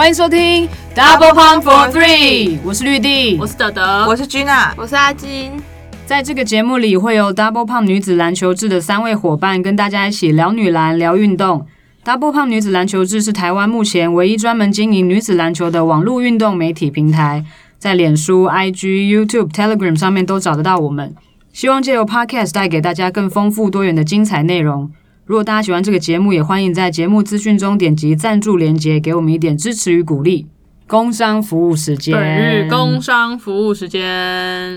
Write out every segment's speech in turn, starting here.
欢迎收听 Double Pump for Three，我是绿地，我是德德，我是君娜，我是阿金。在这个节目里，会有 Double Pump 女子篮球志的三位伙伴跟大家一起聊女篮、聊运动。Double Pump 女子篮球志是台湾目前唯一专门经营女子篮球的网络运动媒体平台，在脸书、IG、YouTube、Telegram 上面都找得到我们。希望借由 Podcast 带给大家更丰富多元的精彩内容。如果大家喜欢这个节目，也欢迎在节目资讯中点击赞助连接，给我们一点支持与鼓励。工商服务时间，本日工商服务时间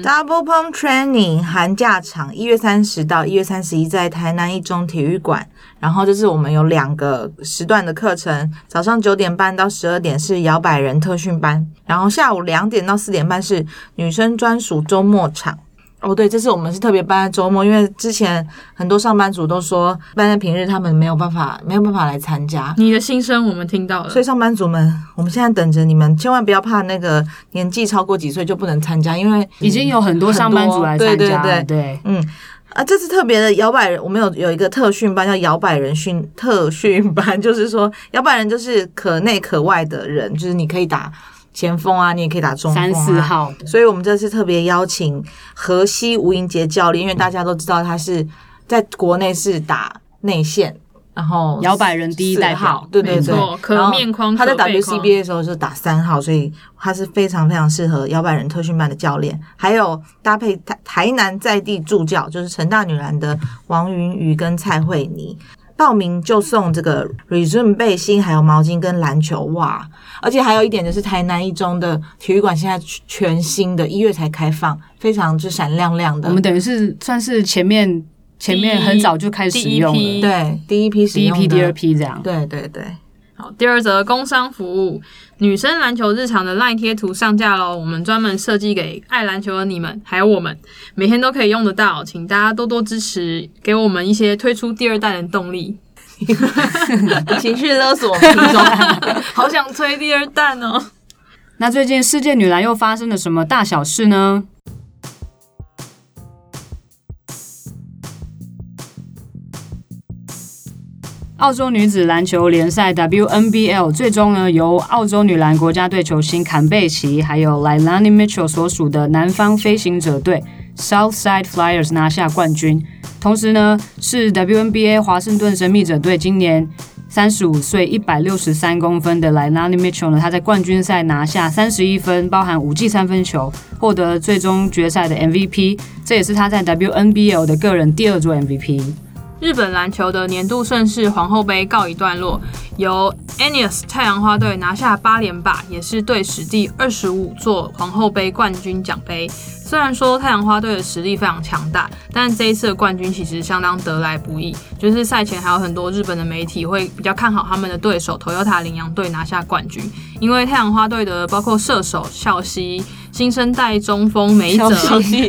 ，Double Pump Training 寒假场一月三十到一月三十一在台南一中体育馆，然后就是我们有两个时段的课程，早上九点半到十二点是摇摆人特训班，然后下午两点到四点半是女生专属周末场。哦，对，这次我们是特别办在周末，因为之前很多上班族都说办在平日他们没有办法，没有办法来参加。你的心声我们听到了，所以上班族们，我们现在等着你们，千万不要怕那个年纪超过几岁就不能参加，因为已经有很多上班族来参加。对对对，嗯啊，这次特别的摇摆人，我们有有一个特训班叫摇摆人训特训班，就是说摇摆人就是可内可外的人，就是你可以打。前锋啊，你也可以打中锋啊。三四号，所以我们这次特别邀请河西吴英杰教练，因为大家都知道他是在国内是打内线，然后摇摆人第一代号，对对对，可面框。他在 WCBA 的时候是打三号，所以他是非常非常适合摇摆人特训班的教练。还有搭配台台南在地助教，就是成大女篮的王云瑜跟蔡慧妮。报名就送这个 Resume 背心，还有毛巾跟篮球袜，而且还有一点就是台南一中的体育馆现在全新的，一月才开放，非常之闪亮亮的。我们等于是算是前面前面很早就开始使用了，对，第一批使用，第一批、第二批这样，对对对。好，第二则工商服务，女生篮球日常的赖贴图上架喽！我们专门设计给爱篮球的你们，还有我们，每天都可以用得到，请大家多多支持，给我们一些推出第二代的动力。情绪勒索听众，好想吹第二弹哦！那最近世界女篮又发生了什么大小事呢？澳洲女子篮球联赛 WNBL 最终呢，由澳洲女篮国家队球星坎贝奇还有莱拉尼 Mitchell 所属的南方飞行者队 Southside Flyers 拿下冠军。同时呢，是 WNBA 华盛顿神秘者队今年三十五岁、一百六十三公分的莱拉尼 Mitchell 呢，他在冠军赛拿下三十一分，包含五记三分球，获得最终决赛的 MVP。这也是他在 WNBL 的个人第二座 MVP。日本篮球的年度盛事皇后杯告一段落，由 Anius 太阳花队拿下八连霸，也是队史第二十五座皇后杯冠军奖杯。虽然说太阳花队的实力非常强大，但这一次的冠军其实相当得来不易。就是赛前还有很多日本的媒体会比较看好他们的对手 Toyota 领洋队拿下冠军，因为太阳花队的包括射手孝希。新生代中锋梅泽、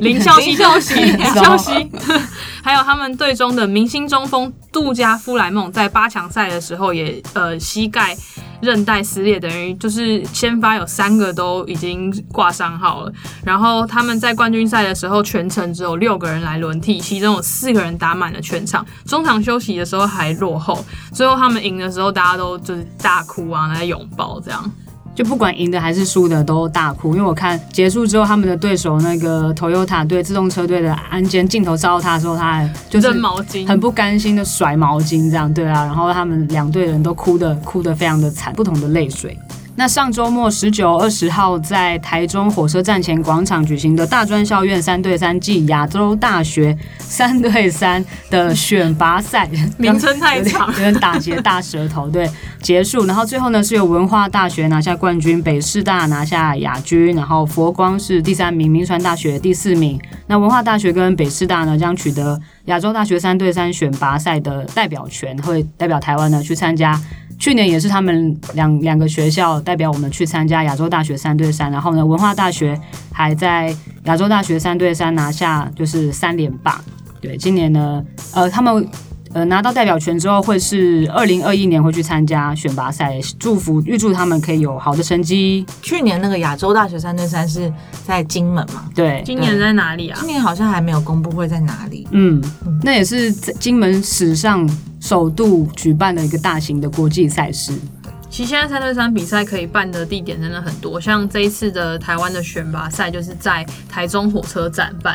林孝熙、孝熙、孝熙，还有他们队中的明星中锋杜加夫莱梦，在八强赛的时候也呃膝盖韧带撕裂，等于就是先发有三个都已经挂伤号了。然后他们在冠军赛的时候，全程只有六个人来轮替，其中有四个人打满了全场。中场休息的时候还落后，最后他们赢的时候，大家都就是大哭啊，来拥抱这样。就不管赢的还是输的都大哭，因为我看结束之后，他们的对手那个 Toyota 队自动车队的安监镜头照到他的时候，他还就是毛巾，很不甘心的甩毛巾这样，对啊，然后他们两队人都哭的哭的非常的惨，不同的泪水。那上周末十九、二十号在台中火车站前广场举行的大专校院三对三暨亚洲大学三对三的选拔赛，名称太长，有点打结大舌头。对，结束，然后最后呢是由文化大学拿下冠军，北师大拿下亚军，然后佛光是第三名，名传大学第四名。那文化大学跟北师大呢将取得亚洲大学三对三选拔赛的代表权，会代表台湾呢去参加。去年也是他们两两个学校代表我们去参加亚洲大学三对三，然后呢，文化大学还在亚洲大学三对三拿下就是三连霸。对，今年呢，呃，他们呃拿到代表权之后，会是二零二一年会去参加选拔赛，祝福预祝他们可以有好的成绩。去年那个亚洲大学三对三是在金门嘛？对，今年在哪里啊？今年好像还没有公布会在哪里。嗯，那也是在金门史上。首度举办的一个大型的国际赛事，其实现在三对三比赛可以办的地点真的很多，像这一次的台湾的选拔赛就是在台中火车站办。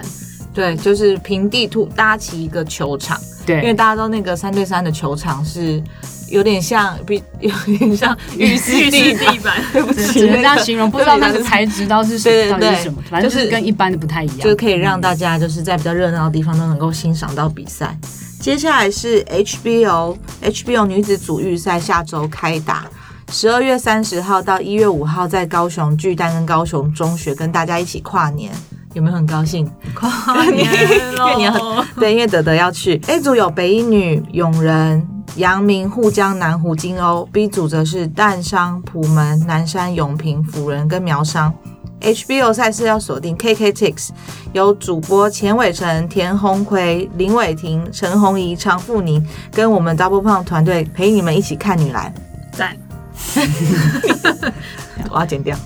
对，就是平地土搭起一个球场，对因为，大家都那个三对三的球场是有点像，比有点像浴室地地板，对不起，只能这样形容，不知道那个材质到底是什对对对到底是什么，反正就就是是跟一般的不太一样，就是可以让大家就是在比较热闹的地方都能够欣赏到比赛。接下来是 HBO HBO 女子组预赛，下周开打，十二月三十号到一月五号在高雄巨蛋跟高雄中学跟大家一起跨年，有没有很高兴？跨年 因为你很咯 对，因为德德要去。A 组有北一女、永仁、阳明、沪江、南湖、金瓯；B 组则是淡商、普门、南山、永平、辅仁跟苗商。HBO 赛事要锁定 KKTix，有主播钱伟成、田宏奎、林伟霆、陈红怡、常富宁跟我们 Double Pump 团队陪你们一起看女篮。赞，我要剪掉，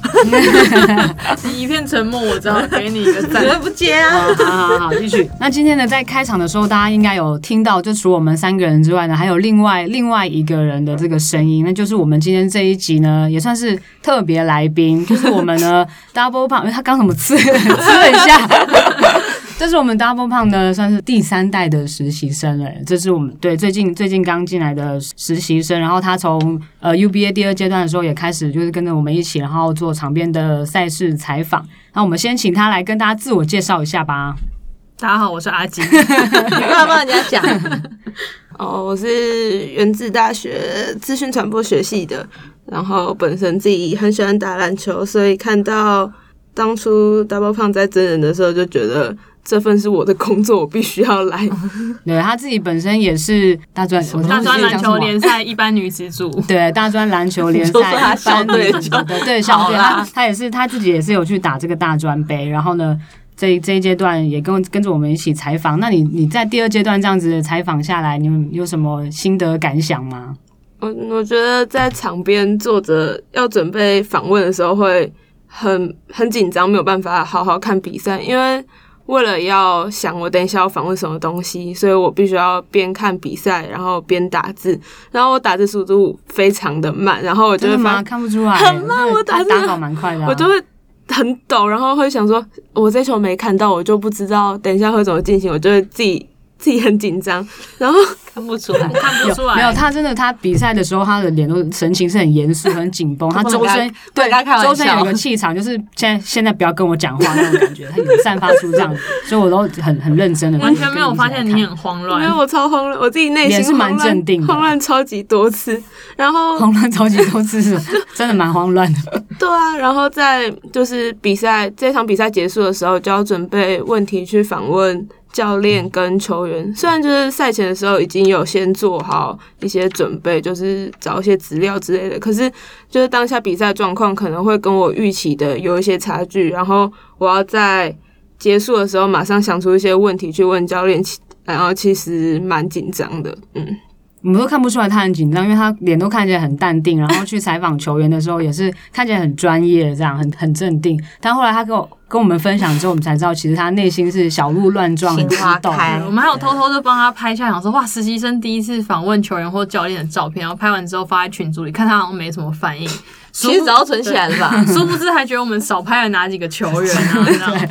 你一片沉默，我知道，给你一个赞。不接啊！好好好，继续。那今天呢，在开场的时候，大家应该有听到，就除我们三个人之外呢，还有另外另外一个人的这个声音，那就是我们今天这一集呢，也算是特别来宾，就是我们呢 Double Pump，因为他刚什么吃吃了一下。这是我们 Double Pump 的算是第三代的实习生了，这是我们对最近最近刚进来的实习生，然后他从呃 UBA 第二阶段的时候也开始就是跟着我们一起，然后做场边的赛事采访。那我们先请他来跟大家自我介绍一下吧。大家好，我是阿金。你干嘛帮人家讲？哦，我是源自大学资讯传播学系的，然后本身自己很喜欢打篮球，所以看到当初 Double 胖在真人的时候，就觉得这份是我的工作，我必须要来。对他自己本身也是大专，大专篮球连。联赛一般女子组，对大专篮球联赛 他一般校队女子的对校队，他他也是他自己也是有去打这个大专杯，然后呢，这这一阶段也跟跟着我们一起采访。那你你在第二阶段这样子采访下来，你有有什么心得感想吗？我我觉得在场边坐着要准备访问的时候会很很紧张，没有办法好好看比赛，因为为了要想我等一下要访问什么东西，所以我必须要边看比赛，然后边打字，然后我打字速度非常的慢，然后我就？会发看不出来，很慢我打字打稿蛮快的啊、我就会很抖，然后会想说，我这球没看到，我就不知道等一下会怎么进行，我就会自己自己很紧张，然后看不出来。看不出来。没有，他真的，他比赛的时候，他的脸都神情是很严肃、很紧绷。他周身对不能跟他开玩笑周身有一个气场，就是现在现在不要跟我讲话那种感觉，他有散发出这样，所以我都很很认真的，完全没有发现你很慌因为乱。我超慌乱，我自己内心是蛮镇定的慌乱超级多次，然后慌乱超级多次，是真的蛮慌乱的。对啊，然后在就是比赛这场比赛结束的时候，就要准备问题去访问教练跟球员。虽然就是赛前的时候已经有先做好一些准备，就是找一些资料之类的，可是就是当下比赛状况可能会跟我预期的有一些差距，然后我要在结束的时候马上想出一些问题去问教练，然后其实蛮紧张的，嗯。我们都看不出来他很紧张，因为他脸都看起来很淡定，然后去采访球员的时候也是看起来很专业，这样很很镇定。但后来他跟我跟我们分享之后，我们才知道其实他内心是小鹿乱撞，很激心花动。开我们还有偷偷的帮他拍下，想说哇，实习生第一次访问球员或教练的照片，然后拍完之后发在群组里，看他好像没什么反应。其实早就存起来了吧？殊不知还觉得我们少拍了哪几个球员啊？这样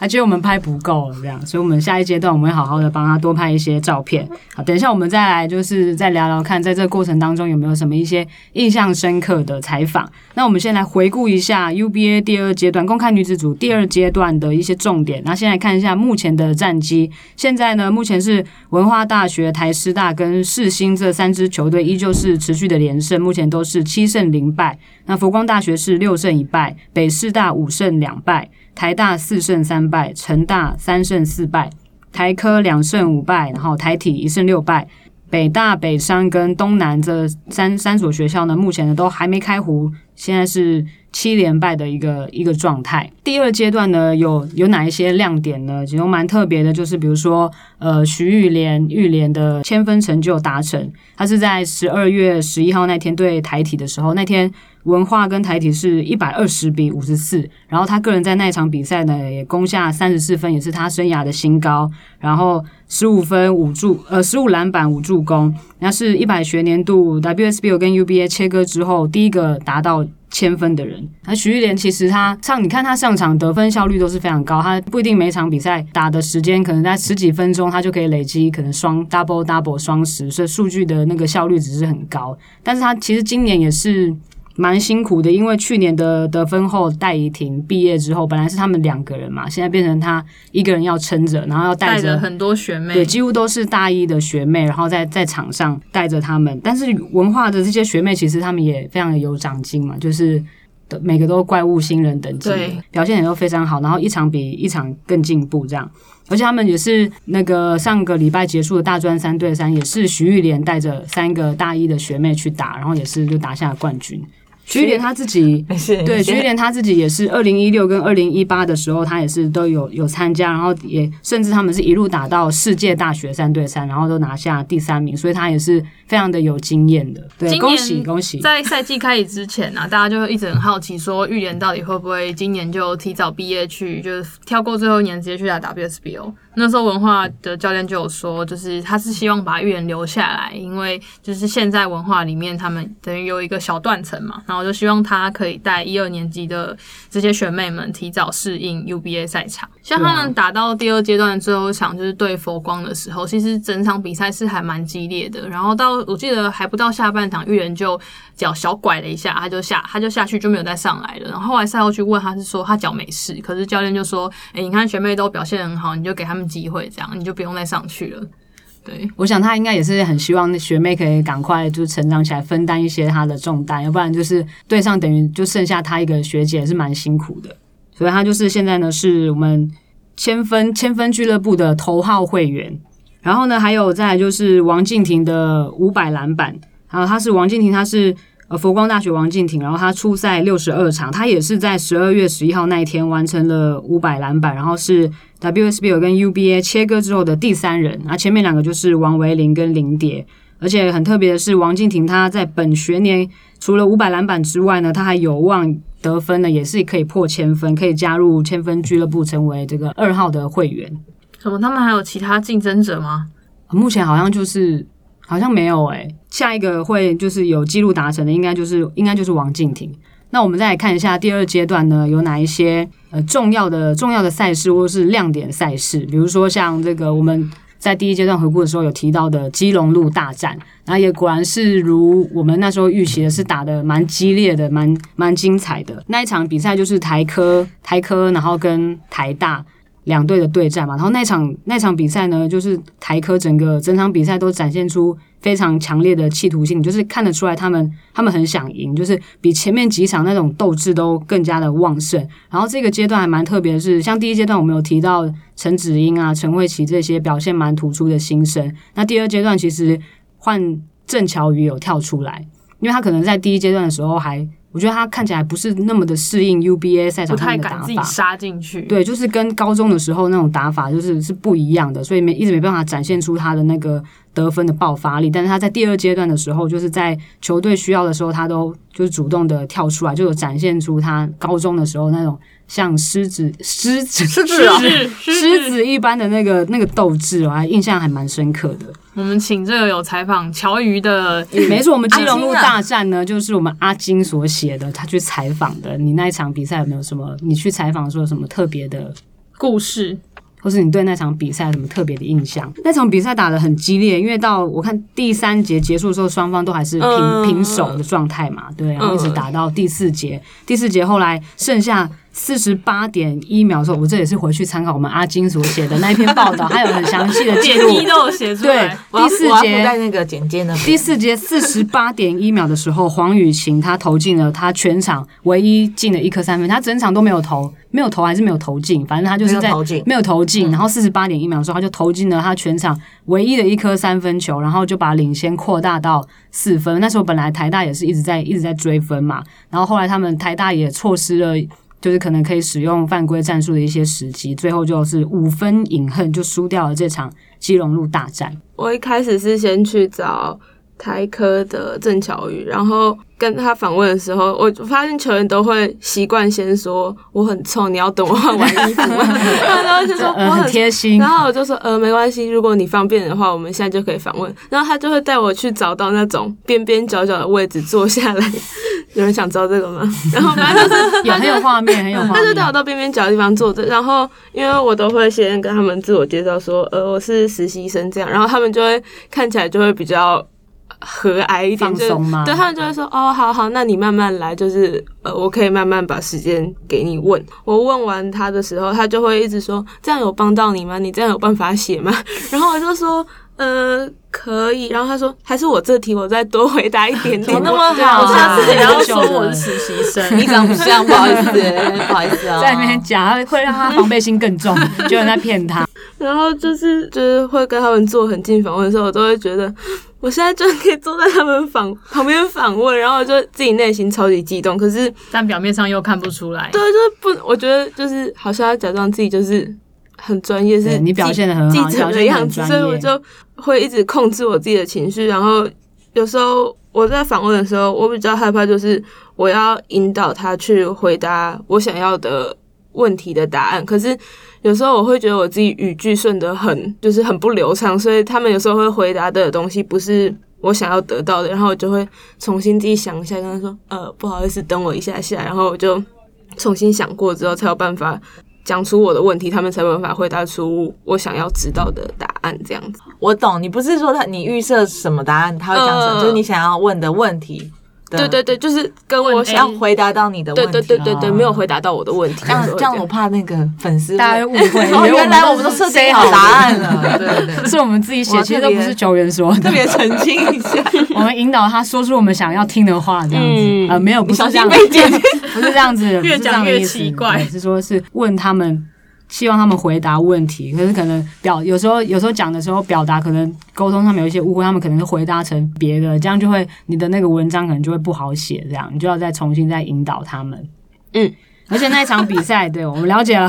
还觉得我们拍不够这样，所以我们下一阶段我们会好好的帮他多拍一些照片。好，等一下我们再来就是再聊聊看，在这个过程当中有没有什么一些印象深刻的采访。那我们先来回顾一下 UBA 第二阶段公开女子组第二阶段的一些重点。那先来看一下目前的战绩。现在呢，目前是文化大学、台师大跟世新这三支球队依旧是持续的连胜，目前都是七胜零败。那佛光大学是六胜一败，北师大五胜两败，台大四胜三败，成大三胜四败，台科两胜五败，然后台体一胜六败。北大、北商跟东南这三三所学校呢，目前呢都还没开胡，现在是七连败的一个一个状态。第二阶段呢，有有哪一些亮点呢？其中蛮特别的，就是比如说，呃，徐玉莲玉莲的千分成就达成，他是在十二月十一号那天对台体的时候，那天文化跟台体是一百二十比五十四，然后他个人在那一场比赛呢也攻下三十四分，也是他生涯的新高，然后十五分五助呃十五篮板五助攻，那是一百学年度 WSBO 跟 UBA 切割之后第一个达到。千分的人，那徐玉莲其实她上，你看她上场得分效率都是非常高，她不一定每场比赛打的时间可能在十几分钟，她就可以累积可能双 double double 双十，所以数据的那个效率只是很高。但是她其实今年也是蛮辛苦的，因为去年的得分后戴怡婷毕业之后，本来是他们两个人嘛，现在变成他一个人要撑着，然后要带着很多学妹，对，几乎都是大一的学妹，然后在在场上带着他们。但是文化的这些学妹其实他们也非常的有长进嘛，就是每个都怪物新人等级，表现也都非常好，然后一场比一场更进步这样。而且他们也是那个上个礼拜结束的大专三对三，也是徐玉莲带着三个大一的学妹去打，然后也是就打下了冠军。徐玉莲他自己 对徐玉莲他自己也是二零一六跟二零一八的时候，他也是都有有参加，然后也甚至他们是一路打到世界大学三对三，然后都拿下第三名，所以他也是非常的有经验的。对，恭喜恭喜！在赛季开始之前呢，大家就一直很好奇说，预言到底会不会今年就提早毕业去，就是跳过最后一年直接去打 WSBO。那时候文化的教练就有说，就是他是希望把预言留下来，因为就是现在文化里面他们等于有一个小断层嘛，然后就希望他可以带一二年级的这些学妹们提早适应 UBA 赛场。像他们打到第二阶段的最后一场，就是对佛光的时候，其实整场比赛是还蛮激烈的。然后到我记得还不到下半场，玉莲就脚小拐了一下，他就下他就下去就没有再上来了。然后后来赛后去问他是说他脚没事，可是教练就说：“哎，你看学妹都表现很好，你就给他们。”机会这样，你就不用再上去了。对，我想他应该也是很希望那学妹可以赶快就成长起来，分担一些他的重担，要不然就是队上等于就剩下他一个学姐，是蛮辛苦的。所以他就是现在呢，是我们千分千分俱乐部的头号会员。然后呢，还有再就是王静婷的五百篮板，然后他是王静婷，他是。呃，佛光大学王静婷，然后她初赛六十二场，她也是在十二月十一号那一天完成了五百篮板，然后是 WSBO 跟 UBA 切割之后的第三人，啊前面两个就是王维林跟林蝶，而且很特别的是，王静婷她在本学年除了五百篮板之外呢，她还有望得分呢，也是可以破千分，可以加入千分俱乐部成为这个二号的会员。什么？他们还有其他竞争者吗？目前好像就是。好像没有诶，下一个会就是有记录达成的，应该就是应该就是王静婷。那我们再来看一下第二阶段呢，有哪一些呃重要的重要的赛事或是亮点赛事？比如说像这个我们在第一阶段回顾的时候有提到的基隆路大战，然后也果然是如我们那时候预期的，是打的蛮激烈的，蛮蛮精彩的。那一场比赛就是台科台科，然后跟台大。两队的对战嘛，然后那场那场比赛呢，就是台科整个整场比赛都展现出非常强烈的企图性，就是看得出来他们他们很想赢，就是比前面几场那种斗志都更加的旺盛。然后这个阶段还蛮特别的是，像第一阶段我们有提到陈子英啊、陈慧琪这些表现蛮突出的新生，那第二阶段其实换郑乔宇有跳出来，因为他可能在第一阶段的时候还。我觉得他看起来不是那么的适应 UBA 赛场的打法，自己杀进去。对，就是跟高中的时候那种打法就是是不一样的，所以没一直没办法展现出他的那个得分的爆发力。但是他在第二阶段的时候，就是在球队需要的时候，他都就是主动的跳出来，就有展现出他高中的时候那种。像狮子、狮子、狮子、狮子一般的那个那个斗志，我还印象还蛮深刻的。我们请这个有采访乔瑜的，没错，我们基隆路大战呢，就是我们阿金所写的，他去采访的。你那一场比赛有没有什么？你去采访说什么特别的故事？或是你对那场比赛有什么特别的印象？那场比赛打的很激烈，因为到我看第三节结束的时候，双方都还是平平手的状态嘛，对，然后一直打到第四节，第四节后来剩下四十八点一秒的时候，我这也是回去参考我们阿金所写的那一篇报道，还有很详细的记录。都有写出对来。，第四节在那个简介呢。第四节四十八点一秒的时候，黄雨晴她投进了她全场唯一进的一颗三分，她整场都没有投，没有投还是没有投进，反正她就是在没有投进没有投进。然后四十八点一秒的时候，她就投进了她全场唯一的一颗三分球，然后就把领先扩大到四分。那时候本来台大也是一直在一直在追分嘛，然后后来他们台大也错失了。就是可能可以使用犯规战术的一些时机，最后就是五分饮恨就输掉了这场基隆路大战。我一开始是先去找台科的郑巧宇，然后跟他访问的时候，我发现球员都会习惯先说我很臭，你要等我换完衣服吗？然后就说我很贴心然。后我就说，呃，没关系，如果你方便的话，我们现在就可以访问。然后他就会带我去找到那种边边角角的位置坐下来。有人想知道这个吗？然后反正就是有很有画面，很有画他就带我。到边边角的地方坐着，然后因为我都会先跟他们自我介绍说，呃，我是实习生这样，然后他们就会看起来就会比较和蔼一点，放松吗就对他们就会说，哦，好好，那你慢慢来，就是呃，我可以慢慢把时间给你问。我问完他的时候，他就会一直说，这样有帮到你吗？你这样有办法写吗？然后我就说。呃，可以。然后他说，还是我这题我再多回答一点点。怎 么那么好啊我下次也要说我是实习生，你长不像，不好意思，不好意思啊。在那边讲，会让他防备心更重，就有人在骗他。然后就是就是会跟他们做很近访问的时候，我都会觉得我现在就可以坐在他们访旁边访问，然后我就自己内心超级激动。可是但表面上又看不出来。对，就是不，我觉得就是好像要假装自己就是很专业，是你表现的很好记者的样子，所以我就会一直控制我自己的情绪。然后有时候我在访问的时候，我比较害怕就是我要引导他去回答我想要的问题的答案，可是。有时候我会觉得我自己语句顺得很，就是很不流畅，所以他们有时候会回答的东西不是我想要得到的，然后我就会重新自己想一下，跟他说，呃，不好意思，等我一下下，然后我就重新想过之后才有办法讲出我的问题，他们才有办法回答出我想要知道的答案，这样子。我懂，你不是说他你预设什么答案，他会讲什么，嗯就是你想要问的问题的，对对对，就是跟我想要回答到你的问对题。对对对对，对没有回答到我的问题，这样这样我怕那个粉丝大家误会，哦，原来我们都设定好答案了，了，对对对，是我们自己写，其实都不是球员说的特。别澄清一下。我们引导他说出我们想要听的话，这样子。嗯呃，没有，不你小心是这样，被剪。不是这样子，不是这样的越讲越意思奇怪对是说是问他们。希望他们回答问题，可是可能表有时候有时候讲的时候表达可能沟通上面有一些误会，他们可能是回答成别的，这样就会你的那个文章可能就会不好写，这样你就要再重新再引导他们。嗯，而且那一场比赛，对 我们了解了。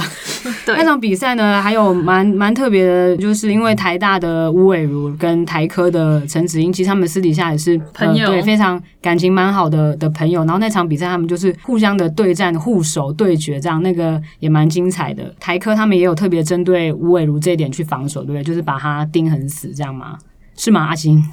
对那场比赛呢，还有蛮蛮特别的，就是因为台大的吴伟如跟台科的陈子英，其实他们私底下也是朋友呃对，非常感情蛮好的的朋友。然后那场比赛他们就是互相的对战、互守、对决，这样那个也蛮精彩的。台科他们也有特别针对吴伟如这一点去防守，对不对？就是把他盯很死，这样吗？是吗，阿星？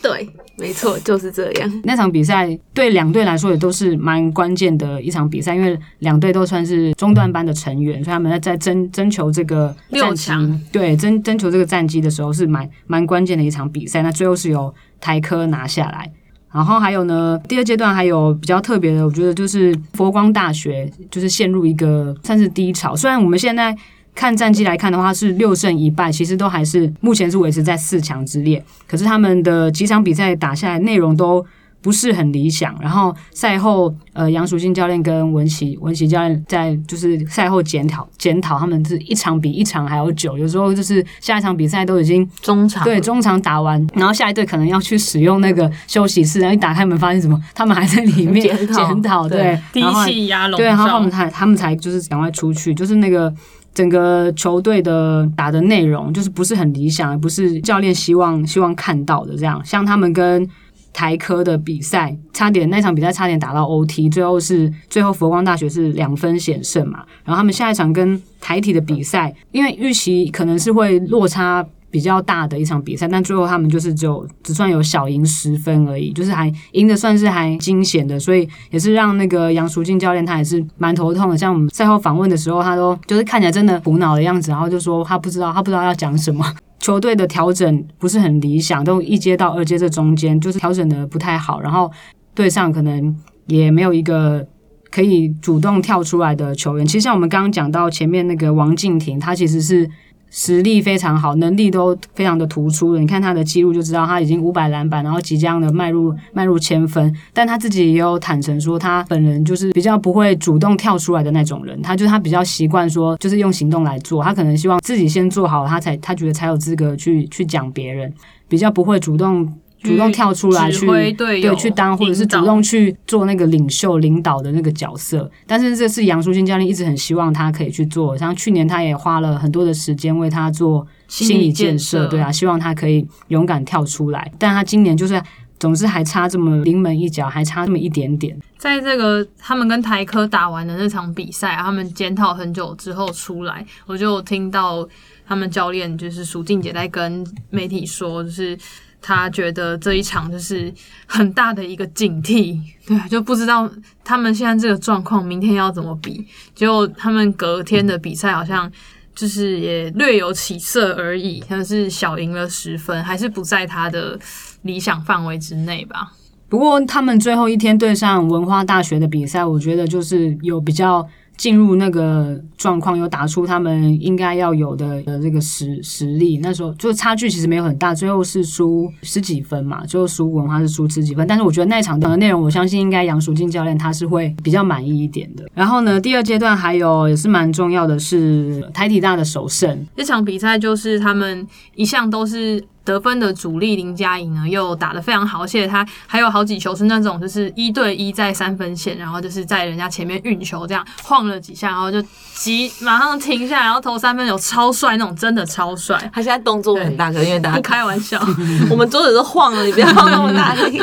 对，没错，就是这样。那场比赛对两队来说也都是蛮关键的一场比赛，因为两队都算是中段班的成员，所以他们在在争争求这个六强，对争争求这个战绩的时候是蛮蛮关键的一场比赛。那最后是由台科拿下来。然后还有呢，第二阶段还有比较特别的，我觉得就是佛光大学就是陷入一个算是低潮。虽然我们现在看战绩来看的话是六胜一败，其实都还是目前是维持在四强之列。可是他们的几场比赛打下来，内容都不是很理想。然后赛后，呃，杨淑信教练跟文琪文琪教练在就是赛后检讨检讨，他们是一场比一场还要久，有时候就是下一场比赛都已经中场。对，中场打完，然后下一队可能要去使用那个休息室，然后一打开门发现什么，他们还在里面检讨，对。然后气压笼对，然后他们，才他们才就是赶快出去，就是那个整个球队的打的内容就是不是很理想，而不是教练希望希望看到的这样。像他们跟台科的比赛，差点那场比赛差点打到 OT，最后是最后佛光大学是两分险胜嘛。然后他们下一场跟台体的比赛，因为预期可能是会落差。比较大的一场比赛，但最后他们就是只有只算有小赢十分而已，就是还赢的算是还惊险的，所以也是让那个杨淑静教练他也是蛮头痛的。像我们赛后访问的时候，他都就是看起来真的苦恼的样子，然后就说他不知道他不知道要讲什么。球队的调整不是很理想，都一阶到二阶这中间就是调整的不太好，然后队上可能也没有一个可以主动跳出来的球员。其实像我们刚刚讲到前面那个王敬婷，她其实是实力非常好，能力都非常的突出的。你看他的记录就知道，他已经五百篮板，然后即将的迈入迈入千分。但他自己也有坦诚说，他本人就是比较不会主动跳出来的那种人。他就是他比较习惯说，就是用行动来做。他可能希望自己先做好，他才他觉得才有资格去去讲别人，比较不会主动。主动跳出来去对去当，或者是主动去做那个领袖、领导的那个角色。但是这次杨淑欣教练一直很希望他可以去做，像去年他也花了很多的时间为他做心理建设，心理建设对啊，希望他可以勇敢跳出来。但他今年就是总是还差这么临门一脚，还差这么一点点。在这个他们跟台科打完的那场比赛，他们检讨很久之后出来，我就听到他们教练就是舒静姐在跟媒体说，就是他觉得这一场就是很大的一个警惕，对，就不知道他们现在这个状况明天要怎么比。结果他们隔天的比赛好像。就是也略有起色而已，但是小赢了十分，还是不在他的理想范围之内吧。不过他们最后一天对上文化大学的比赛，我觉得就是有比较进入那个状况，有打出他们应该要有的的这个实实力。那时候就差距其实没有很大，最后是输十几分嘛，最后输文化是输十几分。但是我觉得那场的内容，我相信应该杨淑静教练他是会比较满意一点的。然后呢，第二阶段还有也是蛮重要的是台体大的首胜，这场比赛就是他们一向都是得分的主力林佳颖呢，又打得非常好，而且他还有好几球是那种就是一对一在三分线，然后就是在人家前面运球这样晃了几下，然后就急马上停下来，然后投三分球超帅那种，真的超帅，他现在动作很大，可能因为大不家 开玩笑。我们桌子都晃了，你不要晃那么大力。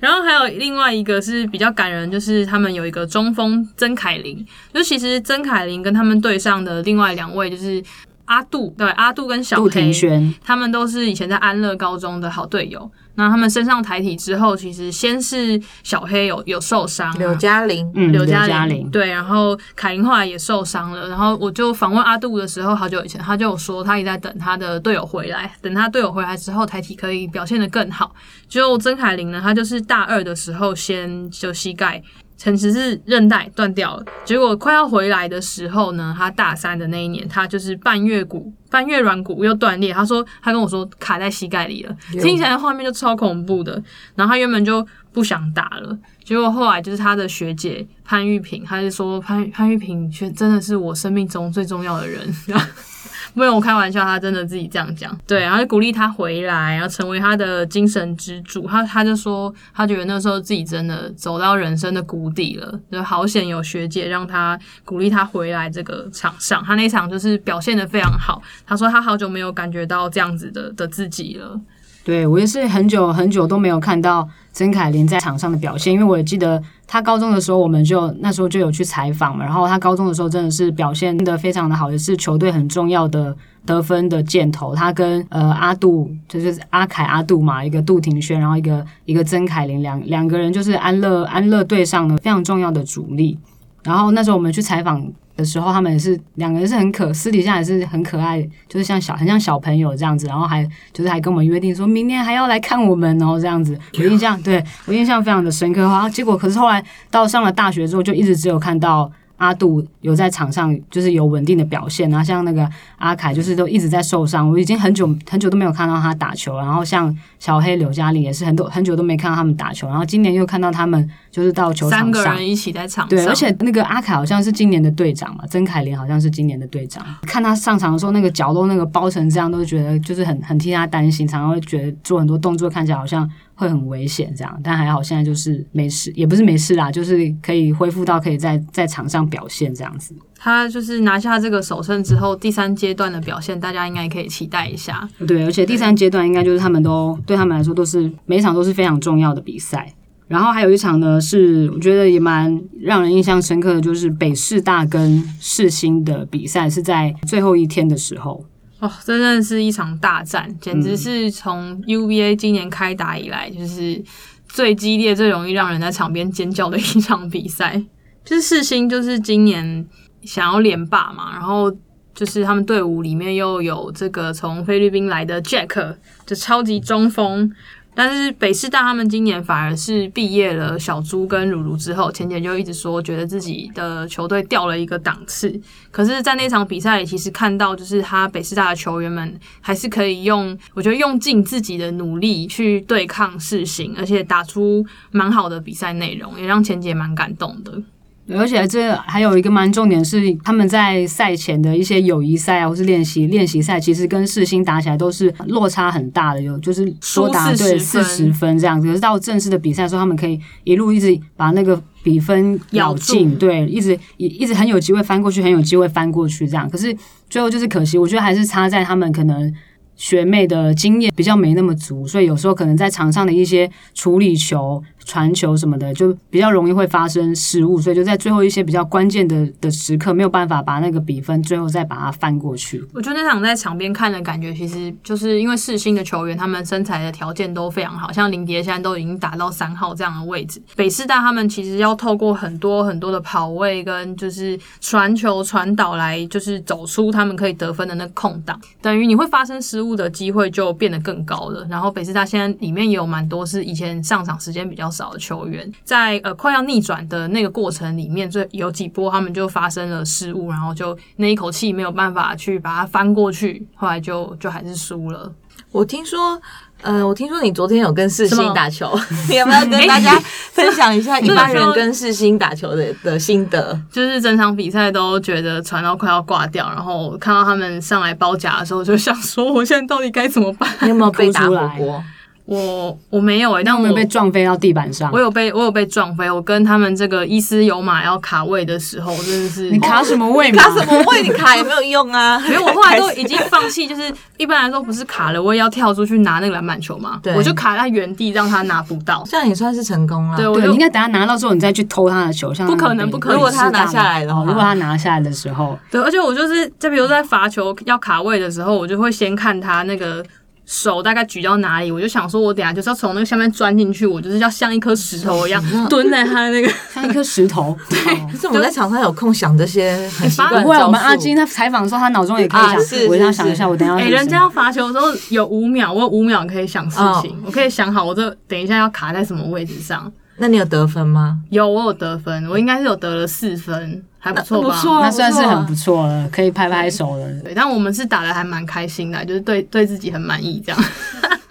然后还有另外一个是比较感人，就是他们有一个中锋曾凯琳，就其实曾凯琳跟他们队上的另外两位就是阿杜，对阿杜跟小杜黑庭，轩。他们都是以前在安乐高中的好队友。那他们升上台体之后，其实先是小黑有有受伤、啊，刘嘉玲，嗯，刘嘉嘉玲对，然后凯琳后来也受伤了。然后我就访问阿杜的时候，好久以前他就有说，他也在等他的队友回来，等他队友回来之后，台体可以表现得更好。就曾凯琳呢，她就是大二的时候先就膝盖。其实是韧带断掉了，结果快要回来的时候呢，他大三的那一年，他就是半月骨、半月软骨又断裂。他说，他跟我说卡在膝盖里了，听起来画面就超恐怖的。然后他原本就不想打了，结果后来就是他的学姐潘玉萍，他就说潘潘玉萍却真的是我生命中最重要的人。没有我开玩笑，他真的自己这样讲。对，然后就鼓励他回来，然后成为他的精神支柱。他他就说，他觉得那时候自己真的走到人生的谷底了，就好险有学姐让他鼓励他回来这个场上。他那场就是表现的非常好。他说他好久没有感觉到这样子的的自己了。对我也是很久很久都没有看到曾凯琳在场上的表现，因为我也记得她高中的时候，我们就那时候就有去采访嘛，然后她高中的时候真的是表现的非常的好，也是球队很重要的得分的箭头。她跟呃阿杜就是阿凯阿杜嘛，一个杜庭轩，然后一个一个曾凯琳两两个人就是安乐安乐队上的非常重要的主力。然后那时候我们去采访的时候，他们也是两个人是很可，私底下也是很可爱，就是像小很像小朋友这样子，然后还就是还跟我们约定说明年还要来看我们然后这样子，我印象对我印象非常的深刻。然后结果可是后来到上了大学之后，就一直只有看到。阿杜有在场上就是有稳定的表现，然后像那个阿凯就是都一直在受伤，我已经很久很久都没有看到他打球。然后像小黑、刘嘉玲也是很多很久都没看到他们打球，然后今年又看到他们就是到球场三个上，人一起在场上，对，而且那个阿凯好像是今年的队长嘛，曾凯琳好像是今年的队长。看他上场的时候，那个脚都那个包成这样，都觉得就是很很替他担心，常常会觉得做很多动作看起来好像会很危险这样。但还好现在就是没事，也不是没事啦，就是可以恢复到可以在在场上表现这样子。他就是拿下这个首胜之后，第三阶段的表现，大家应该可以期待一下。对，而且第三阶段应该就是他们都对他们来说都是每一场都是非常重要的比赛。然后还有一场呢，是我觉得也蛮让人印象深刻的，就是北师大跟世新的比赛是在最后一天的时候。哦，真的是一场大战，简直是从 UVA 今年开打以来，就是最激烈、最容易让人在场边尖叫的一场比赛。就是世新，就是今年想要连霸嘛，然后就是他们队伍里面又有这个从菲律宾来的 Jack，就超级中锋。但是北师大他们今年反而是毕业了小猪跟鲁鲁之后，浅浅就一直说觉得自己的球队掉了一个档次。可是，在那场比赛里，其实看到就是他北师大的球员们还是可以用，我觉得用尽自己的努力去对抗世新，而且打出蛮好的比赛内容，也让钱姐蛮感动的。对而且这还有一个蛮重点是，他们在赛前的一些友谊赛啊，或是练习练习赛，其实跟世新打起来都是落差很大的，有就是多打输40对四十分这样子。可是到正式的比赛的时候，他们可以一路一直把那个比分咬咬进，住对，一直一一直很有机会翻过去，很有机会翻过去这样。可是最后就是可惜，我觉得还是差在他们可能。学妹的经验比较没那么足，所以有时候可能在场上的一些处理球、传球什么的，就比较容易会发生失误，所以就在最后一些比较关键的的时刻，没有办法把那个比分最后再把它翻过去。我觉得那场在场边看的感觉，其实就是因为世新的球员，他们身材的条件都非常好，像林蝶现在都已经打到三号这样的位置。北师大他们其实要透过很多很多的跑位跟就是传球传导来，就是走出他们可以得分的那个空档，等于你会发生失误的机会就变得更高了。然后北师大现在里面也有蛮多是以前上场时间比较少的球员，在呃快要逆转的那个过程里面，最有几波他们就发生了失误，然后就那一口气没有办法去把它翻过去，后来就就还是输了。我听说，呃，我听说你昨天有跟世什么新打球，你有没有跟大家分享一下一般人 跟世星打球的的心得？就是整场比赛都觉得传到快要挂掉，然后看到他们上来包夹的时候，就想说我现在到底该怎么办？你有没有被打火锅？我我没有诶、但但我被撞飞到地板上我，有被我有被撞飞，我跟他们这个伊斯有马要卡位的时候，真的是你卡什么位？卡什么位？你卡也没有用啊！没有，我后来都已经放弃，就是一般来说不是卡了，我也要跳出去拿那个篮板球嘛，对我就卡在原地让他拿不到。这样也算是成功了。对，我，就你应该等他拿到之后，你再去偷他的球，像不可能不可能如果他拿下来的话哦如果他拿下来的时候，对，而且我就是就比如在罚球要卡位的时候，我就会先看他那个手大概举到哪里，我就想说，我等下就是要从那个下面钻进去，我就是要像一颗石头一样蹲在他的那个。像一颗石头。对可是我们在场上有空想这些很奇怪不会，我们阿金他采访的时候，他脑中也可以想，啊是我一定要想一下，我等一下哎、要人家要罚球的时候有五秒，我有五秒可以想事情，我可以想好我这等一下要卡在什么位置上。那你有得分吗？有，我有得分，我应该是有得了四分，还不错吧？不错那算是很不错了，可以拍拍手了。对，但我们是打的还蛮开心的，就是对对自己很满意这样。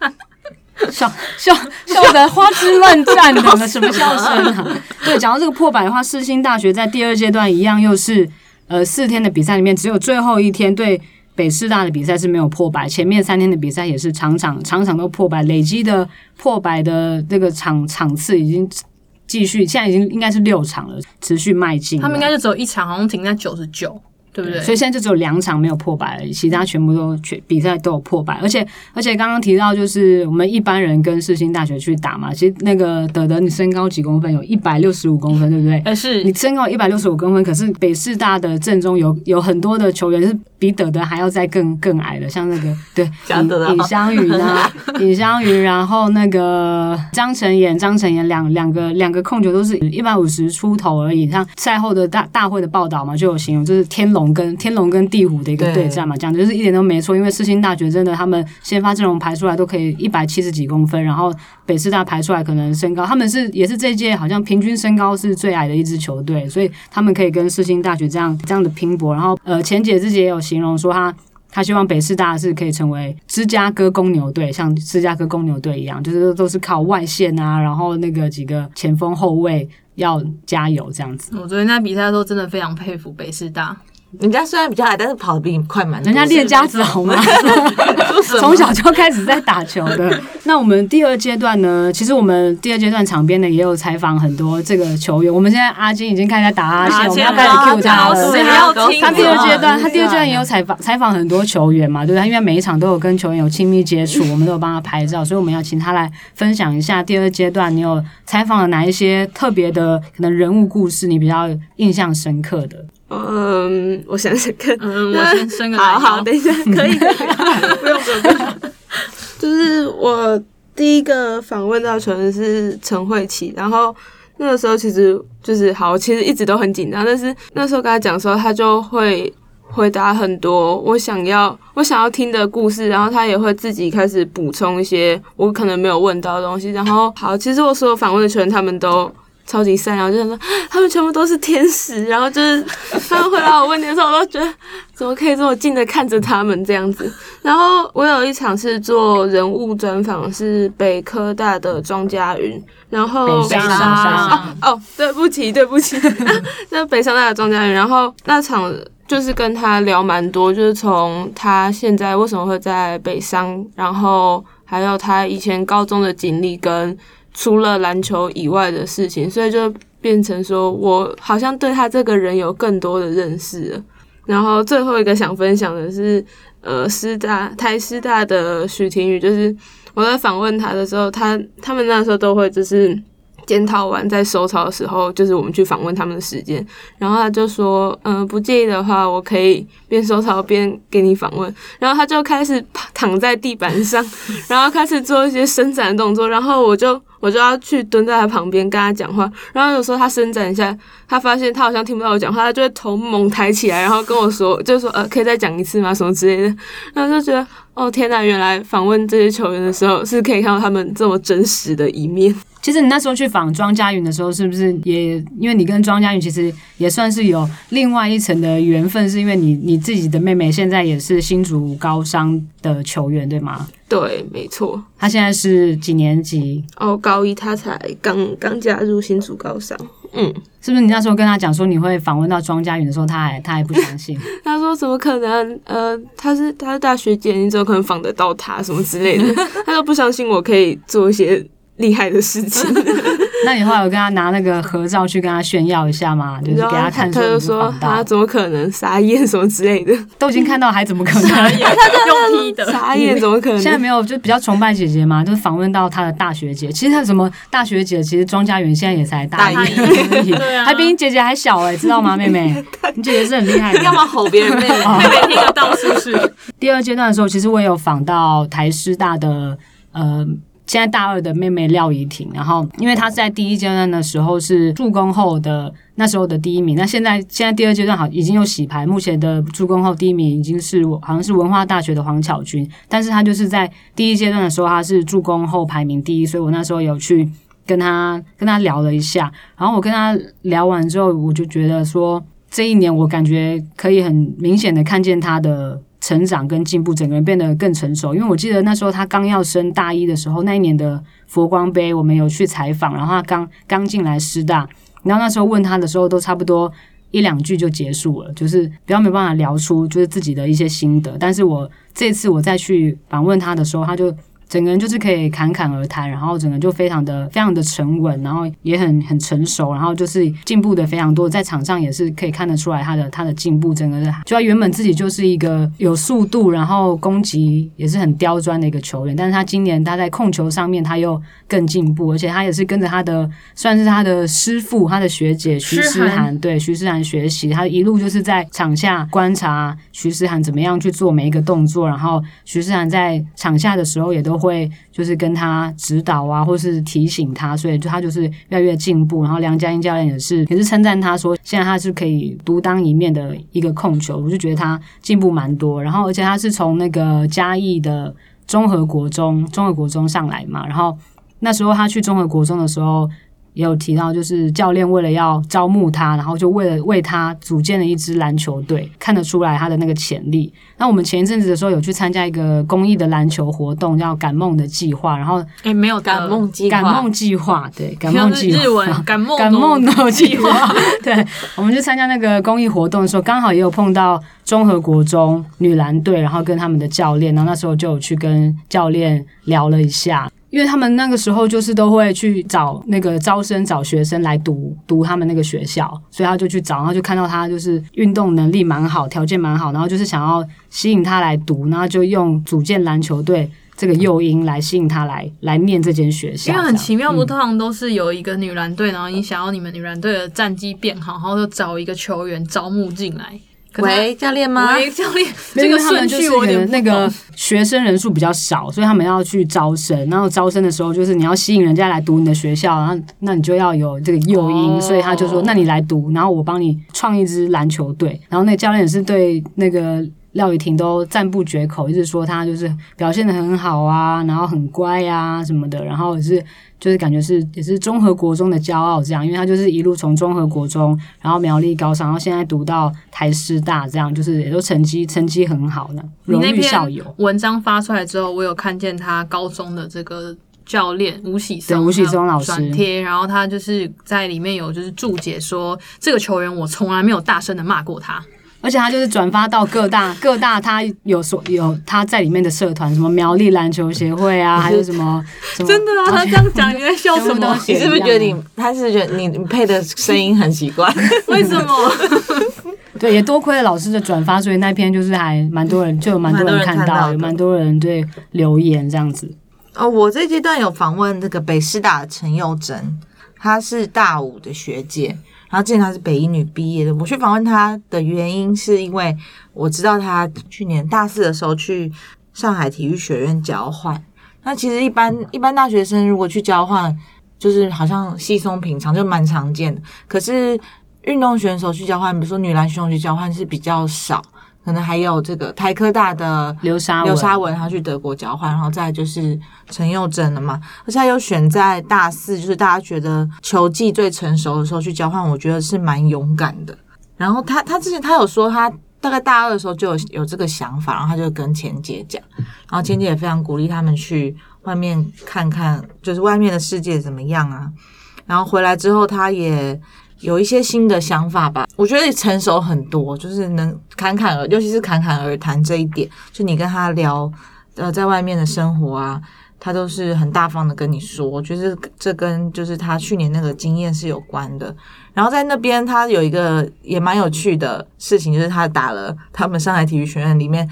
笑笑笑得花枝乱颤的，什么笑声啊？对，讲到这个破百的话，世新大学在第二阶段一样，又是呃四天的比赛里面，只有最后一天对北师大的比赛是没有破百，前面三天的比赛也是场场场场都破百，累积的破百的这个场场次已经继续，现在已经应该是六场了，持续迈进。他们应该是只有一场，好像停在九十九，对不对？所以现在就只有两场没有破百而已，其他全部都全比赛都有破百，而且而且刚刚提到就是我们一般人跟世新大学去打嘛，其实那个德德你身高几公分？有一百六十五公分，对不对？呃是你身高一百六十五公分，可是北师大的正中有有很多的球员是比德德还要再更更矮的，像那个 对尹尹香云啊，尹香云，然后那个张晨妍，张晨妍两两个两个控球都是一百五十出头而已。像赛后的大大会的报道嘛，就有形容就是天龙跟天龙跟地虎的一个对战嘛，讲的就是一点都没错。因为世新大学真的他们先发阵容排出来都可以一百七十几公分，然后北师大排出来可能身高他们是也是这届好像平均身高是最矮的一支球队，所以他们可以跟世新大学这样这样的拼搏。然后呃，前姐自己也有形容说他。他希望北师大是可以成为芝加哥公牛队，像芝加哥公牛队一样，就是都是靠外线啊，然后那个几个前锋后卫要加油这样子。我昨天在比赛的时候真的非常佩服北师大，人家虽然比较矮，但是跑得比你快蛮多。人家练家子好吗？从小就开始在打球的。那我们第二阶段呢？其实我们第二阶段场边呢也有采访很多这个球员。我们现在阿金已经开始在打阿信，我们要开始 cue 他了。他第二阶段，啊他第二阶段也有采访采访很多球员嘛，对不对？因为每一场都有跟球员有亲密接触，我们都有帮他拍照，所以我们要请他来分享一下第二阶段你有采访了哪一些特别的可能人物故事，你比较印象深刻的。嗯，我想想看，嗯，我先伸个好好，等一下，可以，不用不用不用。就是我第一个访问到球员是陈慧琪，然后那个时候其实就是好，其实一直都很紧张，但是那时候跟他讲的时候，他就会回答很多我想要我想要听的故事，然后他也会自己开始补充一些我可能没有问到的东西。然后好，其实我所有访问的球员他们都超级善良，就是说他们全部都是天使，然后就是 他们回答我问题的时候，我都觉得怎么可以这么近的看着他们这样子。然后我有一场是做人物专访，是北科大的庄家云，然后北商商哦，对不起，对不起，那北商大的庄家云，然后那场就是跟他聊蛮多，就是从他现在为什么会在北商，然后还有他以前高中的经历跟除了篮球以外的事情，所以就变成说我好像对他这个人有更多的认识了。然后最后一个想分享的是，呃，师大台师大的许廷宇，就是我在访问他的时候，他他们那时候都会就是检讨完在收操的时候，就是我们去访问他们的时间，然后他就说，嗯、不介意的话，我可以边收操边给你访问。然后他就开始躺在地板上，然后开始做一些伸展动作，然后我就我就要去蹲在他旁边跟他讲话。然后有时候他伸展一下，他发现他好像听不到我讲话，他就会头猛抬起来，然后跟我说，就说呃，可以再讲一次吗？什么之类的。然后就觉得，哦天呐，原来访问这些球员的时候，是可以看到他们这么真实的一面。其实你那时候去访庄家云的时候，是不是也因为你跟庄家云其实也算是有另外一层的缘分，是因为你你自己的妹妹现在也是新竹高商的球员，对吗？对，没错。她现在是几年级？哦，高一她才刚刚加入新竹高商，嗯，是不是你那时候跟她讲说你会访问到庄家云的时候，她还她还不相信？他说怎么可能？呃，他是他是大学姐，你怎么可能访得到他什么之类的？他都不相信我可以做一些厉害的事情。那你后来有跟他拿那个合照去跟他炫耀一下吗？就是给然后她看你他就说他怎么可能傻眼什么之类的，都已经看到，还怎么可能？用批的，傻眼怎么可能？现在没有，就比较崇拜姐姐嘛，就是访问到他的大学姐。其实她什么大学姐，其实庄家园现在也才大一对啊还比你姐姐还小哎、知道吗，妹妹？你姐姐是很厉害的。干嘛吼别人妹妹？妹妹听得到是不是？第二阶段的时候，其实我也有访到台师大的呃。现在大二的妹妹廖怡婷，然后因为她在第一阶段的时候是助攻后的那时候的第一名，那现在现在第二阶段好已经有洗牌，目前的助攻后第一名已经是我好像是文化大学的黄巧君，但是她就是在第一阶段的时候她是助攻后排名第一，所以我那时候有去跟她跟她聊了一下，然后我跟她聊完之后，我就觉得说这一年我感觉可以很明显的看见她的成长跟进步，整个人变得更成熟。因为我记得那时候他刚要升大一的时候，那一年的佛光杯我们有去采访，然后他刚刚进来师大，然后那时候问他的时候都差不多一两句就结束了，就是比较没办法聊出就是自己的一些心得。但是我这次我再去访问他的时候，他就。整个人就是可以侃侃而谈，然后整个就非常的非常的沉稳，然后也很很成熟，然后就是进步的非常多，在场上也是可以看得出来他的他的进步，整个的就他原本自己就是一个有速度，然后攻击也是很刁钻的一个球员，但是他今年他在控球上面他又更进步，而且他也是跟着他的算是他的师傅，他的学姐徐诗涵，对徐诗涵学习，他一路就是。在场下观察徐诗涵怎么样去做每一个动作，然后徐诗涵在场下的时候也都会就是跟他指导啊，或是提醒他，所以就他就是越来越进步。然后梁家英教练也是也是称赞他说，现在他是可以独当一面的一个控球，我就觉得他进步蛮多。然后而且他是从那个嘉义的综合国中，综合国中上来嘛，然后那时候他去综合国中的时候。也有提到，就是教练为了要招募他，然后就为了为他组建了一支篮球队，看得出来他的那个潜力。那我们前一阵子的时候有去参加一个公益的篮球活动，叫“感梦”的计划，然后哎，没有的感梦计划，感梦计划，对，感梦计划，日文感梦感梦的计划。对，我们去参加那个公益活动的时候，刚好也有碰到综合国中女篮队，然后跟他们的教练，然后那时候就有去跟教练聊了一下。因为他们那个时候就是都会去找那个招生找学生来读读他们那个学校，所以他就去找，然后就看到他就是运动能力蛮好，条件蛮好，然后就是想要吸引他来读，然后就用组建篮球队这个诱因来吸引他来来念这间学校。因为很奇妙，不通常都是有一个女篮队，然后你想要你们女篮队的战绩变好，然后就找一个球员招募进来，喂，教练吗？喂，教练，这个有因为他们就是顺序我有那个学生人数比较少，所以他们要去招生。然后招生的时候，就是你要吸引人家来读你的学校，然后那你就要有这个诱因，哦所以他就说，那你来读，然后我帮你创一支篮球队。然后那个教练也是对那个。廖雨婷都赞不绝口，一直说她就是表现的很好啊，然后很乖啊什么的，然后也是就是感觉是也是综合国中的骄傲这样，因为她就是一路从综合国中，然后苗栗高商，然后现在读到台师大，这样就是也都成绩成绩很好呢，荣誉校友。文章发出来之后，我有看见他高中的这个教练吴喜松，吴喜松老师转贴，然后他就是在里面有就是注解说，这个球员我从来没有大声的骂过他，而且他就是转发到各大 各大，他有所有他在里面的社团，什么苗栗篮球协会啊，还有什么什么真的啊，他这样讲你在笑什么你是不是觉得你？他是觉得你你配的声音很奇怪？为什么？对，也多亏了老师的转发，所以那篇就是还蛮多人，就有蛮多人看到，有蛮多人对留言这样子。哦，我这阶段有访问那个北师大的陈佑珍，她是大五的学姐，然后之前她是北一女毕业的。我去访问她的原因是因为我知道她去年大四的时候去上海体育学院交换。那其实一般一般大学生如果去交换，就是好像稀松平常，就蛮常见的。可是运动选手去交换，比如说女篮选手去交换是比较少，可能还有这个台科大的刘沙刘沙文他去德国交换，然后再就是陈佑贞了嘛，而且他又选在大四，就是大家觉得球技最成熟的时候去交换，我觉得是蛮勇敢的。然后他他之前他有说他大概大二的时候就有有这个想法，然后他就跟钱姐讲，然后钱姐也非常鼓励他们去外面看看，就是外面的世界怎么样啊。然后回来之后，他也有一些新的想法吧，我觉得成熟很多，就是能侃侃而，尤其是侃侃而谈这一点，就你跟他聊，呃，在外面的生活啊，他都是很大方的跟你说，我觉得这跟就是他去年那个经验是有关的。然后在那边，他有一个也蛮有趣的事情，就是他打了他们上海体育学院里面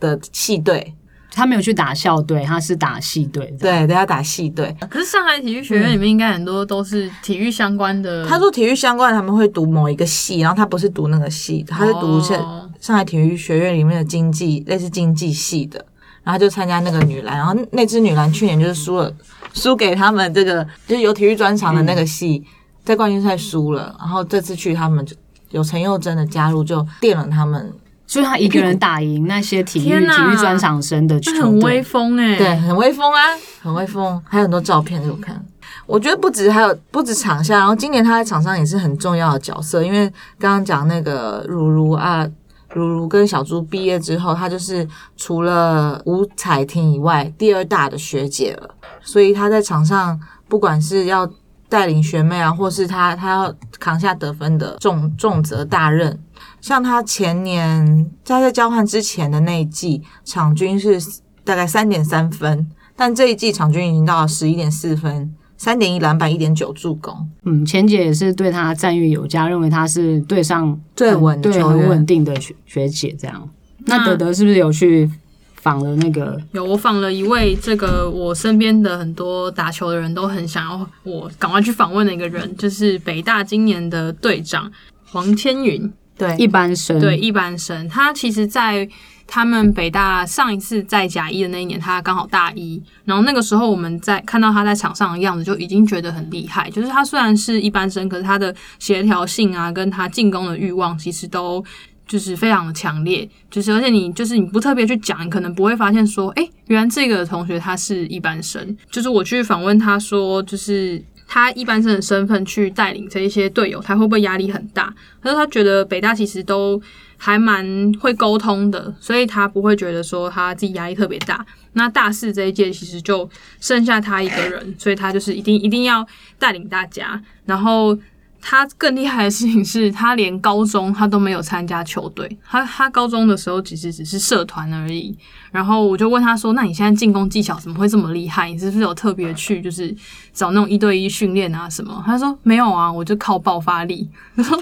的系队，他没有去打校队，他是打系队。对，对他打系队。可是上海体育学院里面应该很多都是体育相关的。他说体育相关的他们会读某一个系，然后他不是读那个系，他是读是哦上海体育学院里面的经济类似经济系的，然后他就参加那个女篮，然后那支女篮去年就是输了，输给他们这个就是有体育专长的那个系，在冠军赛输了，然后这次去他们就有陈佑真的加入，就垫了他们，所以他一个人打赢那些体育体育专场生的球那很威队。风哎、对，很威风啊，很威风，还有很多照片给我看。我觉得不止还有不止场下，然后今年他在场上也是很重要的角色，因为刚刚讲那个如如啊，如如跟小猪毕业之后，他就是除了吴彩婷以外第二大的学姐了，所以他在场上不管是要带领学妹啊，或是他他要扛下得分的重重责大任。像他前年在在交换之前的那一季，场均是大概三点三分，但这一季场均已经到了十一点四分，三点一篮板，一点九助攻。嗯，钱姐也是对他赞誉有加，认为他是队上最稳的对很稳定的学学姐这样。那那德德是不是有去访了那个？有我访了一位这个我身边的很多打球的人都很想要我赶快去访问的一个人，就是北大今年的队长黄千云。对，一般生对，一般生，他其实，在他们北大上一次在甲一的那一年，他刚好大一，然后那个时候我们在看到他在场上的样子，就已经觉得很厉害。就是他虽然是一般生，可是他的协调性啊，跟他进攻的欲望，其实都就是非常的强烈。就是而且你就是你不特别去讲，你可能不会发现说，哎、原来这个同学他是一般生。就是我去访问他说，就是。他一般生的身份去带领这一些队友，他会不会压力很大？他说他觉得北大其实都还蛮会沟通的，所以他不会觉得说他自己压力特别大。那大四这一届其实就剩下他一个人，所以他就是一定一定要带领大家。然后他更厉害的事情是他连高中他都没有参加球队，他他高中的时候其实只是社团而已。然后我就问他说：“那你现在进攻技巧怎么会这么厉害？你是不是有特别去就是找那种一对一训练啊什么？”他说：“没有啊，我就靠爆发力。”我说：“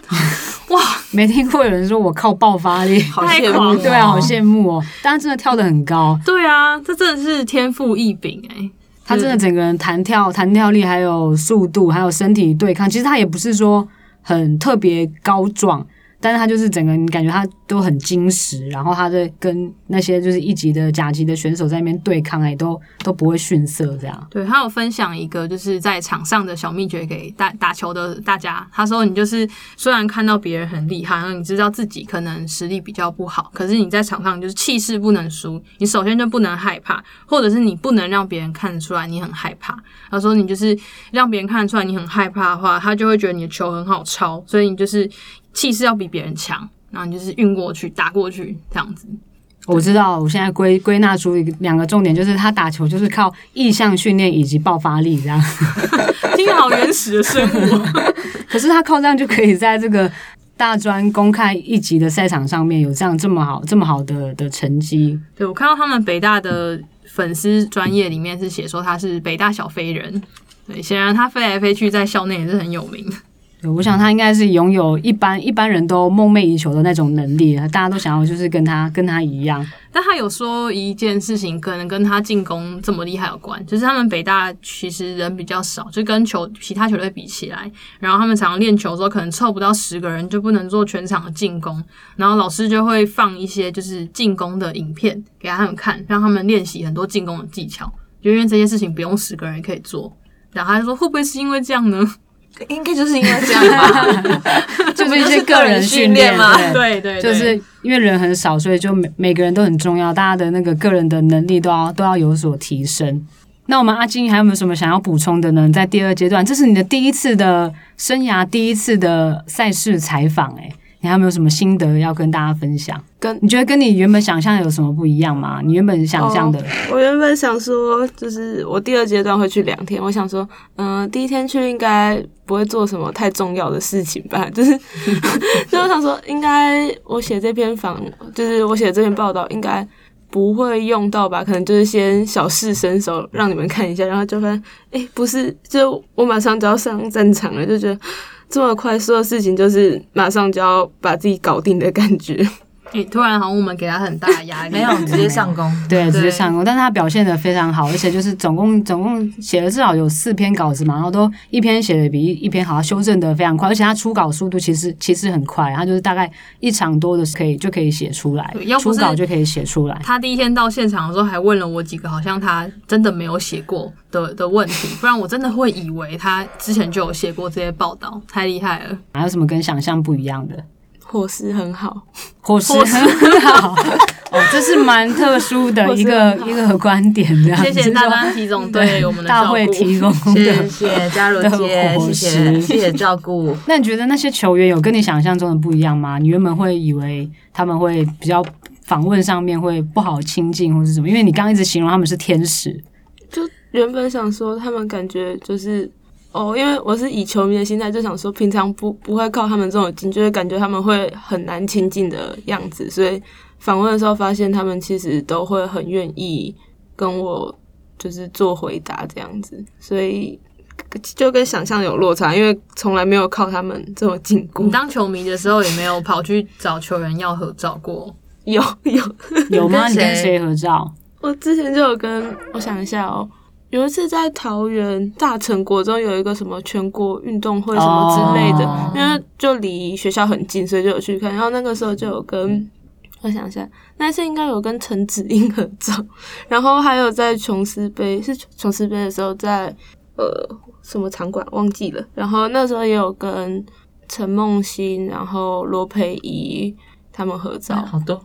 哇，没听过有人说我靠爆发力，好太羡慕、狂了对啊，好羡慕哦。但他真的跳得很高，对啊，这真的是天赋异禀哎、他真的整个人弹跳、弹跳力，还有速度，还有身体对抗，其实他也不是说很特别高壮，但是他就是整个你感觉他都很矜持，然后他在跟那些就是一级的甲级的选手在那边对抗，哎，都都不会逊色这样。对他有分享一个就是在场上的小秘诀给打打球的大家。他说：“你就是虽然看到别人很厉害，然后你知道自己可能实力比较不好，可是你在场上就是气势不能输。你首先就不能害怕，或者是你不能让别人看出来你很害怕。他说你就是让别人看出来你很害怕的话，他就会觉得你的球很好抄，所以你就是气势要比别人强，然后你就是运过去打过去这样子。”我知道，我现在归归纳出一个两个重点，就是他打球就是靠意向训练以及爆发力这样。听着好原始的生物，可是他靠这样就可以在这个大专公开一级的赛场上面有这样这么好这么好的的成绩。对我看到他们北大的粉丝专业里面是写说他是北大小飞人，对，显然他飞来飞去在校内也是很有名。对，我想他应该是拥有一般一般人都梦寐以求的那种能力，大家都想要就是跟他跟他一样。但他有说一件事情，可能跟他进攻这么厉害有关，就是他们北大其实人比较少，就跟球其他球队比起来，然后他们常常练球的时候可能凑不到十个人就不能做全场的进攻，然后老师就会放一些就是进攻的影片给他们看，让他们练习很多进攻的技巧，就因为这些事情不用十个人可以做。然后他就说会不会是因为这样呢？应该就是因为这样吧，就是一些个人训练嘛。对对，就是因为人很少，所以就每每个人都很重要，大家的那个个人的能力都要都要有所提升。那我们阿金还有没有什么想要补充的呢？在第二阶段，这是你的第一次的生涯第一次的赛事采访，诶，你还有没有什么心得要跟大家分享？跟你觉得跟你原本想象有什么不一样吗？你原本想象的，我原本想说，就是我第二阶段会去两天。我想说，嗯，第一天去应该不会做什么太重要的事情吧？就是，就我想说，应该我写这篇访，就是我写这篇报道，应该不会用到吧？可能就是先小试身手，让你们看一下，然后就发现，哎，不是，就我马上就要上战场了，就觉得这么快说的事情，就是马上就要把自己搞定的感觉。诶，突然好像我们给他很大的压力，没有 直接上工，对，直接上工，但是他表现的非常好，而且就是总共总共写了至少有四篇稿子嘛，然后都一篇写的比一篇好，修正的非常快，而且他出稿速度其实其实很快，他就是大概一场多的可以就可以写出来，出稿就可以写出来。他第一天到现场的时候还问了我几个好像他真的没有写过的的问题，不然我真的会以为他之前就有写过这些报道，太厉害了。还有什么跟想象不一样的？伙食很好，伙食很好 哦，这是蛮特殊的一个一个观点。这样，谢谢大专体总对我们的大会提供的，谢谢嘉如姐，谢谢谢谢照顾。那你觉得那些球员有跟你想象中的不一样吗？你原本会以为他们会比较访问上面会不好亲近，或是什么？因为你刚刚一直形容他们是天使，就原本想说他们感觉就是。哦，因为我是以球迷的心态，就想说平常不不会靠他们这种近，就会感觉他们会很难亲近的样子，所以访问的时候发现他们其实都会很愿意跟我就是做回答这样子，所以就跟想象有落差，因为从来没有靠他们这么近过。你当球迷的时候也没有跑去找球员要合照过？有有有吗？你跟谁合照？我之前就有跟我想一下哦。有一次在桃园大成国中有一个什么全国运动会什么之类的，因为就离学校很近，所以就有去看。然后那个时候就有跟，我想一下，那次应该有跟陈子英合照，然后还有在琼斯杯是琼斯杯的时候在呃什么场馆忘记了，然后那时候也有跟陈梦欣，然后罗培仪。他们合照好多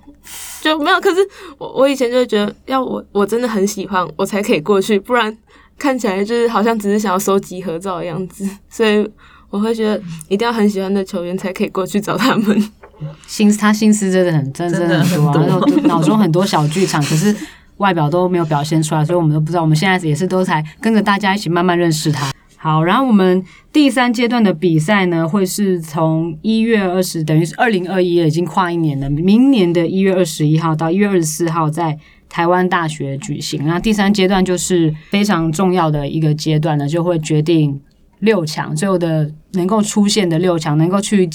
就没有，可是我我以前就会觉得，要我我真的很喜欢，我才可以过去，不然看起来就是好像只是想要收集合照的样子。所以我会觉得一定要很喜欢的球员才可以过去找他们。心他心思真的很真真的很多，啊然后脑中很多小剧场，可是外表都没有表现出来，所以我们都不知道。我们现在也是都才跟着大家一起慢慢认识他。好，然后我们第三阶段的比赛呢，会是从一月二十，等于是二零二一已经跨一年了。明年的一月二十一号到一月二十四号，在台湾大学举行。那第三阶段就是非常重要的一个阶段呢，就会决定六强最后的能够出现的六强，能够去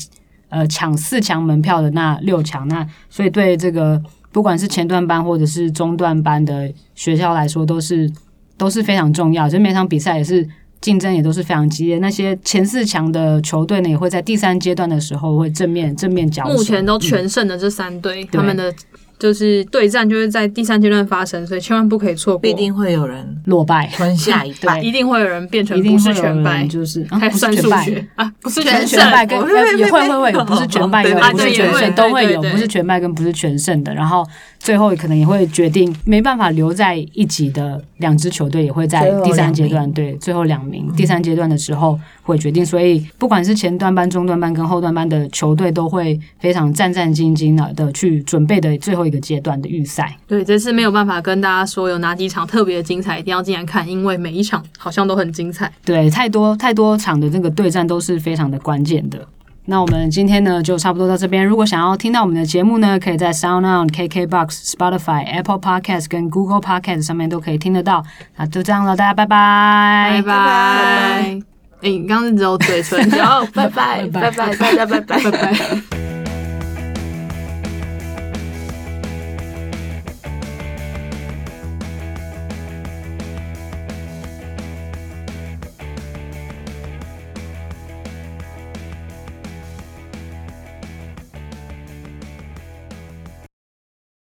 呃抢四强门票的那六强。那所以对这个不管是前段班或者是中段班的学校来说，都是都是非常重要。就每场比赛也是。竞争也都是非常激烈。那些前四强的球队呢，也会在第三阶段的时候会正面正面交手。目前都嗯全胜的这三队，他们的就是对战就是在第三阶段发生，所以千万不可以错过，必定会有人落败，吞下一败。一定会有人变成一定不是全败，就是不是算数全败。学啊，不是全全胜，也会会会不是全败不是全胜都会有，对对不是全败跟不是全胜的。然后最后可能也会决定没办法留在一起的两支球队也会在第三阶段对最后两名第三阶段的时候会决定。所以不管是前段班、中段班跟后段班的球队都会非常战战兢兢的的去准备的最后一个阶段的预赛。对，这次没有办法跟大家说有哪几场特别精彩，一定要进来看，因为每一场好像都很精彩。对，太多太多场的这个对战都是非常的关键的。那我们今天呢就差不多到这边。如果想要听到我们的节目呢，可以在 SoundOn、KKBox、Spotify、Apple Podcast 跟 Google Podcast 上面都可以听得到。那就这样了，大家拜拜，拜拜。哎、你刚刚是只有嘴唇，然后拜拜拜拜，大家拜拜拜拜。